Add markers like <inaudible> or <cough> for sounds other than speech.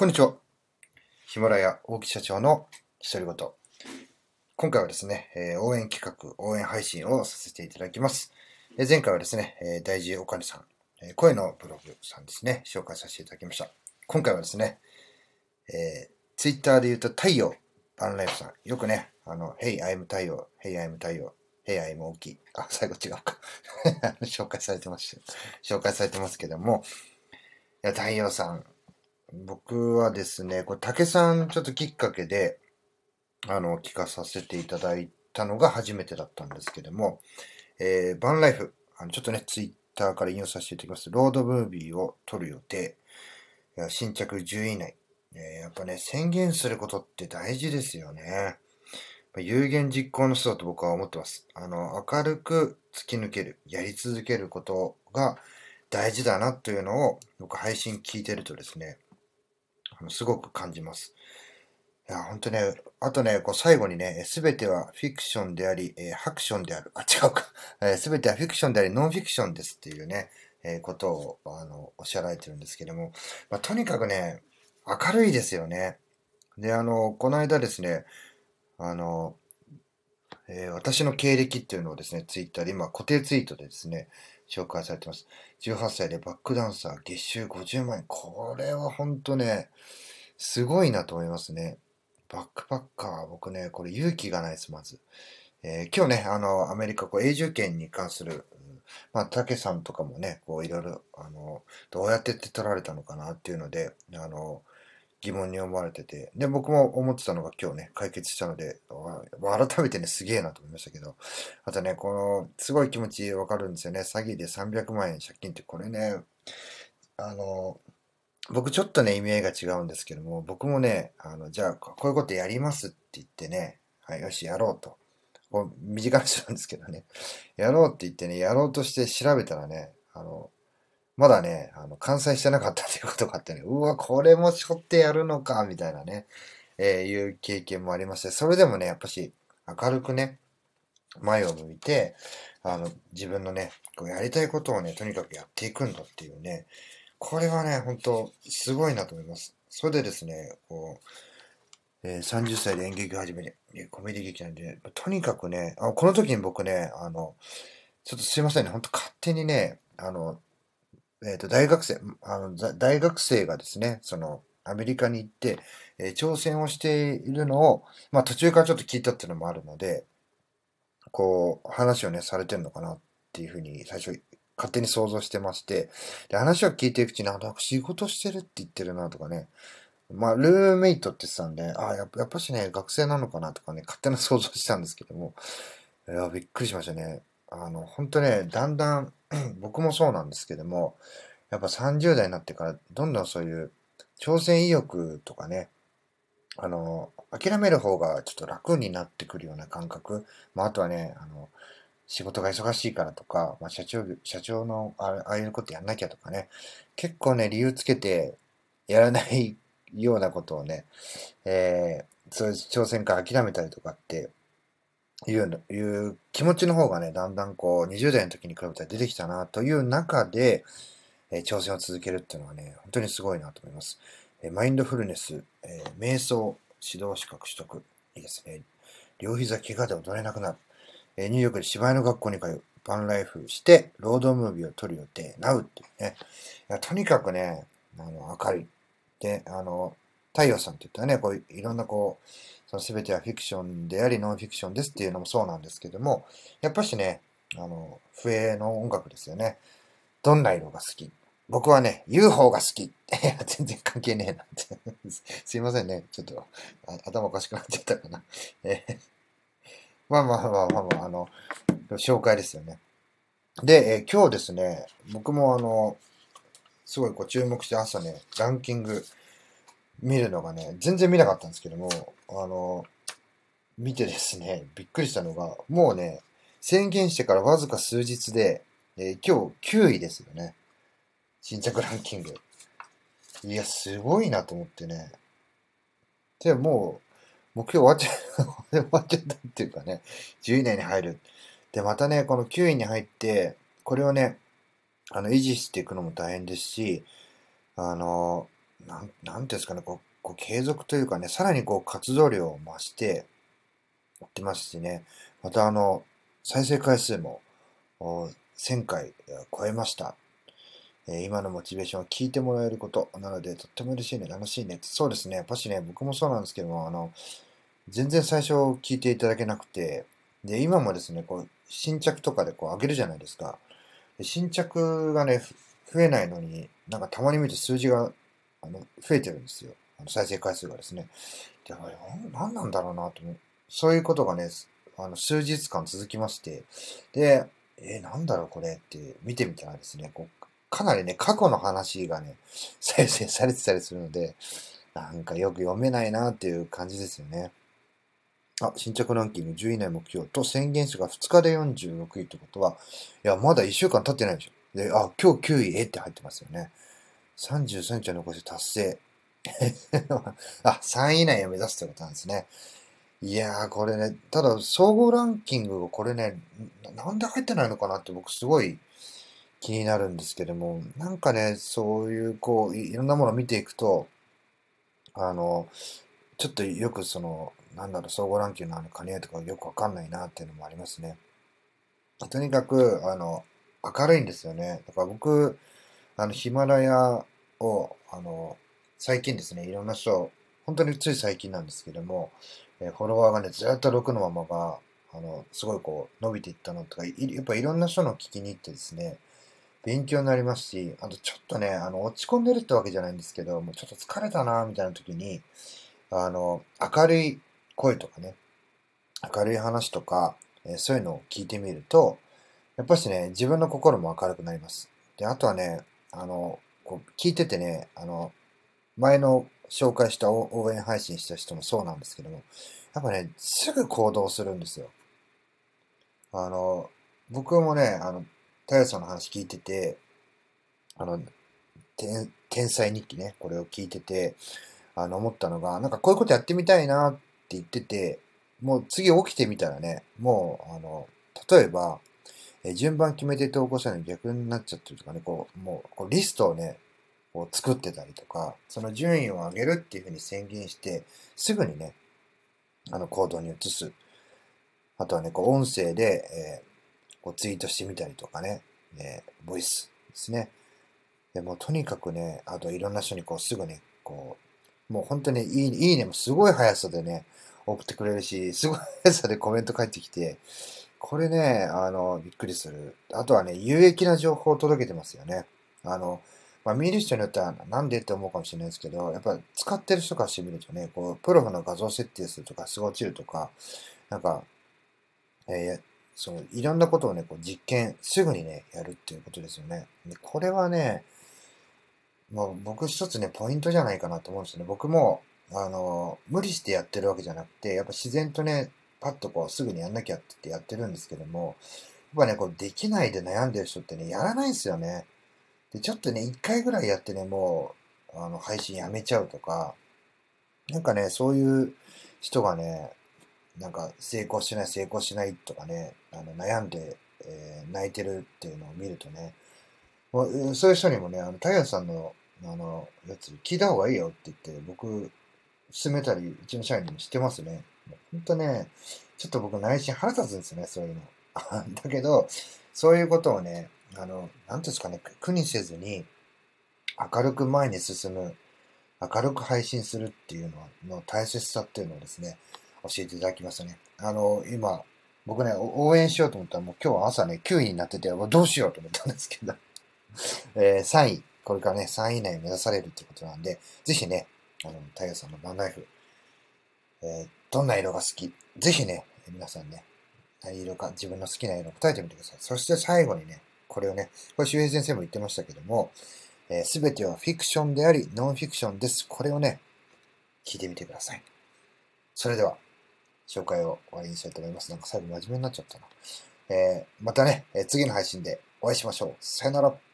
こんにちは。ヒマラヤ大木社長の独り言。今回はですね、え応援企画、応援配信をさせていただきます。え前回はですね、え大事お金さん、え声のブログさんですね、紹介させていただきました。今回はですね、えー、ツイッターで言うと太陽バンライフさん。よくね、あの、Hey, I'm 太陽、Hey, I'm 太陽、Hey, I'm 大きい。あ、最後違うか。<laughs> 紹介されてます。紹介されてますけども、いや、太陽さん、僕はですね、これ竹さんちょっときっかけで、あの、聞かさせていただいたのが初めてだったんですけども、えー、バンライフ、あのちょっとね、ツイッターから引用させていただきます。ロードムービーを撮る予定。新着10位以内。えーやっぱね、宣言することって大事ですよね。有言実行の人だと僕は思ってます。あの、明るく突き抜ける、やり続けることが大事だなというのを、僕配信聞いてるとですね、すごく感じます。いや、本当ね、あとね、こう最後にね、すべてはフィクションであり、えーハクションである。あ、違うか。すべてはフィクションであり、ノンフィクションですっていうね、えーことを、あの、おっしゃられてるんですけども、まあ、とにかくね、明るいですよね。で、あの、この間ですね、あの、えー私の経歴っていうのをですね、ツイッターで今固定ツイートでですね、紹介されてます。18歳でバックダンサー月収50万円。これは本当ね、すごいなと思いますね。バックパッカー僕ね、これ勇気がないです、まず。えー今日ね、あの、アメリカ、こう、永住権に関する、まあ、竹さんとかもね、こう、いろいろ、あの、どうやって手取られたのかなっていうので、あの、疑問に思われてて、で、僕も思ってたのが今日ね、解決したので、わ改めてね、すげえなと思いましたけど、あとね、この、すごい気持ちわかるんですよね。詐欺で300万円借金って、これね、あの、僕ちょっとね、意味合いが違うんですけども、僕もね、あの、じゃあ、こういうことやりますって言ってね、はい、よし、やろうと。こう短い人なんですけどね、やろうって言ってね、やろうとして調べたらね、あの、まだね、あの、完済してなかったということがあってね、うわ、これもしょってやるのか、みたいなね、えーいう経験もありまして、それでもね、やっぱし、明るくね、前を向いて、あの、自分のね、こうやりたいことをね、とにかくやっていくんだっていうね、これはね、本当すごいなと思います。それでですね、こう、えー30歳で演劇を始めて、えコメディ劇なんで、とにかくね、あこの時に僕ね、あの、ちょっとすいませんね、本当勝手にね、あの、えっ、と、大学生、あの、大学生がですね、その、アメリカに行って、えー挑戦をしているのを、まあ途中からちょっと聞いたっていうのもあるので、こう、話をね、されてるのかなっていうふうに最初、勝手に想像してまして、で、話を聞いていくうちに、あ、なんか仕事してるって言ってるなとかね、まあ、ルーメイトって言ってたんで、あやっぱやっぱしね、学生なのかなとかね、勝手な想像したんですけども、いや、びっくりしましたね。あの、本当ね、だんだん、<clears throat> 僕もそうなんですけども、やっぱ30代になってから、どんどんそういう挑戦意欲とかね、あの、諦める方がちょっと楽になってくるような感覚。まあ、あとはね、あの、仕事が忙しいからとか、まあ、社長、社長のああいうことやんなきゃとかね、結構ね、理由つけてやらないようなことをね、えーそういう挑戦から諦めたりとかっていう、いう気持ちの方がね、だんだんこう、20代の時に比べたら出てきたなという中で、え挑戦を続けるっていうのはね、本当にすごいなと思います。えマインドフルネス、え瞑想、指導資格取得、いいですね。両膝怪我で踊れなくなる。えニューヨークで芝居の学校に通う。バンライフして、ロードムービーを撮る予定、ナウっていうね。いやとにかくね、あの、明るい。で、あの、太陽さんって言ったらね、こういいろんなこう、その全てはフィクションであり、ノンフィクションですっていうのもそうなんですけども、やっぱしね、あの、笛の音楽ですよね。どんな色が好き？僕はね、UFO が好き。<laughs> 全然関係ねえなって。<laughs> すいませんね。ちょっと頭おかしくなっちゃったかな。えー <laughs> まあまあまあまあまあ、あの、紹介ですよね。で、えー今日ですね、僕もあの、すごいこう注目して朝ね、ランキング見るのがね、全然見なかったんですけども、あの、見てですね、びっくりしたのが、もうね、宣言してからわずか数日で、えー今日9位ですよね。新着ランキング。いや、すごいなと思ってね。で、もう、目標終わっちゃう、<laughs> 終わっちゃったっていうかね、10位以内に入る。で、またね、この9位に入って、これをね、あの、維持していくのも大変ですし、あの、なんなんていうんですかね、こう、こう継続というかね、さらにこう活動量を増してやってますしね、またあの、再生回数も1000回超えました。え今のモチベーションを聞いてもらえること。なので、とっても嬉しいね、楽しいね。そうですね、やっぱしね、僕もそうなんですけども、あの、全然最初聞いていただけなくて、で、今もですね、こう、新着とかでこう上げるじゃないですか。で新着がね、増えないのに、なんかたまに見て数字があの増えてるんですよ。あの再生回数がですね。で、あれ何なんだろうなと思う。そういうことがね、あの数日間続きまして、で、えー、なんだろうこれって見てみたらですね、こうかなりね、過去の話がね、<laughs> 再生されてたりするので、なんかよく読めないなっていう感じですよね。あ、新着ランキング10位以内目標と宣言数が2日で46位ってことは、いや、まだ1週間経ってないでしょ。で、あ、今日9位、えって入ってますよね。33日を残して達成。<laughs> あ、3位以内を目指すってことなんですね。いやー、これね、ただ、総合ランキング、これね、なんで入ってないのかなって僕すごい気になるんですけども、なんかね、そういう、こう、いろんなものを見ていくと、あの、ちょっとよくその、なんだろう、総合ランキングのあの兼ね合いとかよくわかんないなっていうのもありますね。とにかく、あの、明るいんですよね。だから僕、あの、ヒマラヤを、あの、最近ですね、いろんな人、本当につい最近なんですけども、えフォロワーがね、ずっと6のままが、あの、すごいこう、伸びていったのとか、やっぱいろんな人の聞きに行ってですね、勉強になりますし、あとちょっとね、あの、落ち込んでるってわけじゃないんですけど、もうちょっと疲れたな、みたいな時に、あの、明るい声とかね、明るい話とか、え、そういうのを聞いてみると、やっぱしね、自分の心も明るくなります。で、あとはね、あの、こう聞いててね、あの、前の紹介した応援配信した人もそうなんですけども、やっぱね、すぐ行動するんですよ。あの、僕もね、あの、太陽さんの話聞いてて、あの、天才日記ね、これを聞いてて、あの、思ったのが、なんかこういうことやってみたいなって言ってて、もう次起きてみたらね、もう、あの、例えば、え順番決めて投稿したのに逆になっちゃってるとかね、こう、もう、こうリストをね、こう作ってたりとか、その順位を上げるっていうふうに宣言して、すぐにね、あの行動に移す。あとはね、こう音声で、え、こうツイートしてみたりとかね、えー、ボイスですね。でもとにかくね、あといろんな人にこうすぐね、こう、もう本当にいいいいねもすごい速さでね、送ってくれるし、すごい速さでコメント返ってきて、これね、あの、びっくりする。あとはね、有益な情報を届けてますよね。あの、まあ、見る人によってはなんでって思うかもしれないですけど、やっぱ使ってる人からしてみるとね、こう、プロフの画像設定するとか、すご落ちるとか、なんか、えー、その、いろんなことをね、こう実験、すぐにね、やるっていうことですよね。でこれはね、もう僕一つね、ポイントじゃないかなと思うんですよね。僕も、あの、無理してやってるわけじゃなくて、やっぱ自然とね、パッとこう、すぐにやんなきゃって言ってやってるんですけども、やっぱね、こう、できないで悩んでる人ってね、やらないんですよね。で、ちょっとね、一回ぐらいやってね、もう、あの、配信やめちゃうとか、なんかね、そういう人がね、なんか成功しない、成功しないとかね、あの悩んで、えー、泣いてるっていうのを見るとね、そういう人にもね、あの、太陽さんの、あの、やつ聞いた方がいいよって言って、僕、勧めたり、うちの社員にも知ってますね。ほんとね、ちょっと僕内心腹立つんですよね、そういうの。<laughs> だけど、そういうことをね、あの、なんですかね、苦にせずに、明るく前に進む、明るく配信するっていうのの大切さっていうのをですね、教えていただきましたね。あの、今、僕ね、応援しようと思ったら、もう今日は朝ね、9位になってて、どうしようと思ったんですけど、<laughs> えー、3位、これからね、3位以内を目指されるってことなんで、ぜひね、あの、太陽さんのバンナイフ、えー、どんな色が好き？ぜひね、皆さんね、何色か自分の好きな色を答えてみてください。そして最後にね、これをね、これ周平先生も言ってましたけども、す、え、べ、てはフィクションであり、ノンフィクションです。これをね、聞いてみてください。それでは、紹介を終わりにしたいと思います。なんか最後真面目になっちゃったな。えー、またね、次の配信でお会いしましょう。さよなら。